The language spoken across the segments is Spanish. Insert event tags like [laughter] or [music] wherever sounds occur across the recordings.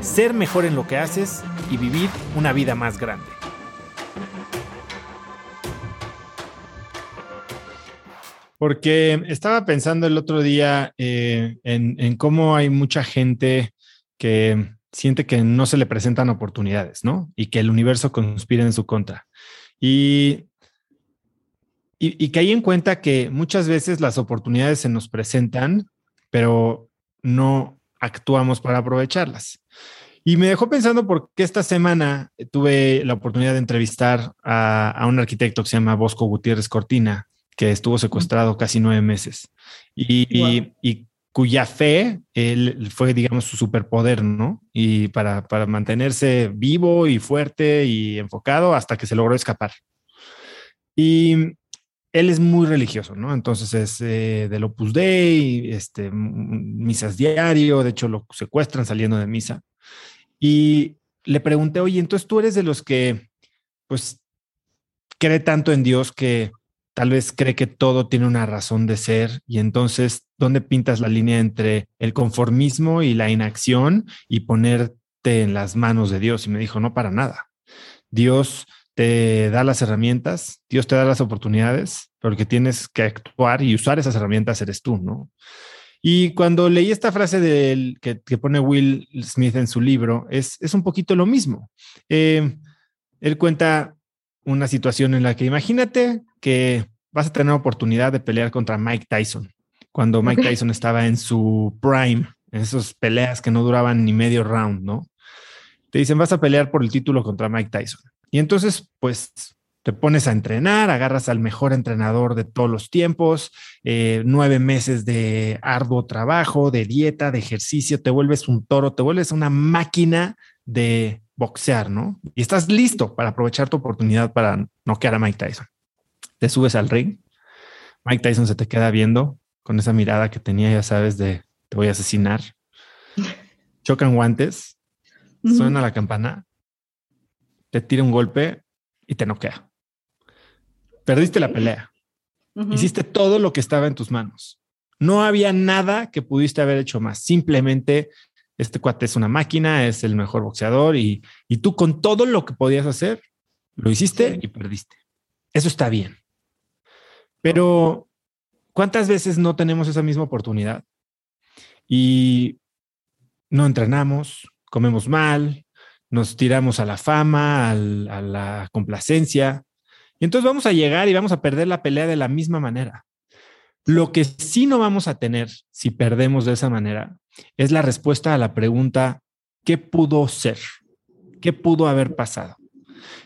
ser mejor en lo que haces y vivir una vida más grande. Porque estaba pensando el otro día eh, en, cómo hay mucha gente que siente que no se le presentan oportunidades, ¿no? Y que el universo conspira en su contra. Y y, y caí en cuenta que muchas veces las oportunidades se nos presentan, pero no actuamos para aprovecharlas. Y me dejó pensando porque esta semana tuve la oportunidad de entrevistar a, a, un arquitecto que se llama Bosco Gutiérrez Cortina, que estuvo secuestrado casi nueve meses y, wow. y, y cuya fe él fue, digamos, su superpoder, ¿no? Y para, para mantenerse vivo y fuerte y enfocado hasta que se logró escapar. Y él es muy religioso, ¿no? Entonces es eh, del Opus Dei, este, misas diario, de hecho lo secuestran saliendo de misa. Y le pregunté, oye, entonces tú eres de los que, pues, cree tanto en Dios que tal vez cree que todo tiene una razón de ser y entonces, ¿dónde pintas la línea entre el conformismo y la inacción y ponerte en las manos de Dios? Y me dijo, no, para nada. Dios te da las herramientas, Dios te da las oportunidades, pero que tienes que actuar y usar esas herramientas eres tú, ¿no? Y cuando leí esta frase del, que, que, pone Will Smith en su libro, es, es un poquito lo mismo. Eh, él cuenta una situación en la que imagínate que vas a tener oportunidad de pelear contra Mike Tyson, cuando Mike okay. Tyson estaba en su prime, en esas peleas que no duraban ni medio round, ¿no? Te dicen, vas a pelear por el título contra Mike Tyson. Y entonces, pues te pones a entrenar, agarras al mejor entrenador de todos los tiempos, eh, nueve meses de arduo trabajo, de dieta, de ejercicio, te vuelves un toro, te vuelves una máquina de boxear, ¿no? Y estás listo para aprovechar tu oportunidad para noquear a Mike Tyson. Te subes al ring, Mike Tyson se te queda viendo con esa mirada que tenía, ya sabes, de te voy a asesinar. [laughs] Chocan guantes, uh -huh. suena la campana te tira un golpe y te noquea. Perdiste la pelea. Uh -huh. Hiciste todo lo que estaba en tus manos. No había nada que pudiste haber hecho más. Simplemente este cuate es una máquina, es el mejor boxeador y, y tú con todo lo que podías hacer, lo hiciste sí. y perdiste. Eso está bien. Pero ¿cuántas veces no tenemos esa misma oportunidad? Y no entrenamos, comemos mal, nos tiramos a la fama, al, a la complacencia, y entonces vamos a llegar y vamos a perder la pelea de la misma manera. Lo que sí no vamos a tener si perdemos de esa manera es la respuesta a la pregunta, ¿qué pudo ser? ¿Qué pudo haber pasado?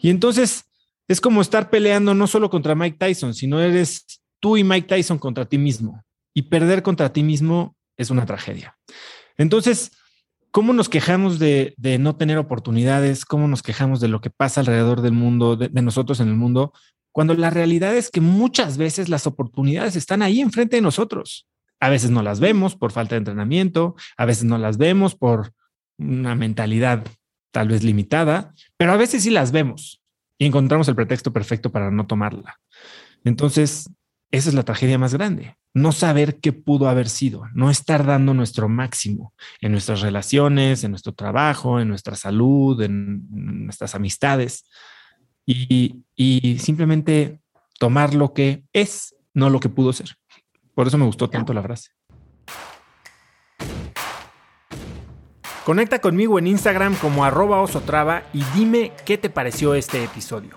Y entonces es como estar peleando no solo contra Mike Tyson, sino eres tú y Mike Tyson contra ti mismo. Y perder contra ti mismo es una tragedia. Entonces, ¿Cómo nos quejamos de, no tener oportunidades? ¿Cómo nos quejamos de lo que pasa alrededor del mundo, de, de, nosotros en el mundo? Cuando la realidad es que muchas veces las oportunidades están ahí enfrente de nosotros. A veces no las vemos por falta de entrenamiento, a veces no las vemos por una mentalidad tal vez limitada, pero a veces sí las vemos y encontramos el pretexto perfecto para no tomarla. Entonces, esa es la tragedia más grande. No saber qué pudo haber sido, no estar dando nuestro máximo en nuestras relaciones, en nuestro trabajo, en nuestra salud, en nuestras amistades y, y simplemente tomar lo que es, no lo que pudo ser. Por eso me gustó tanto la frase. Conecta conmigo en Instagram como arroba osotrava y dime qué te pareció este episodio.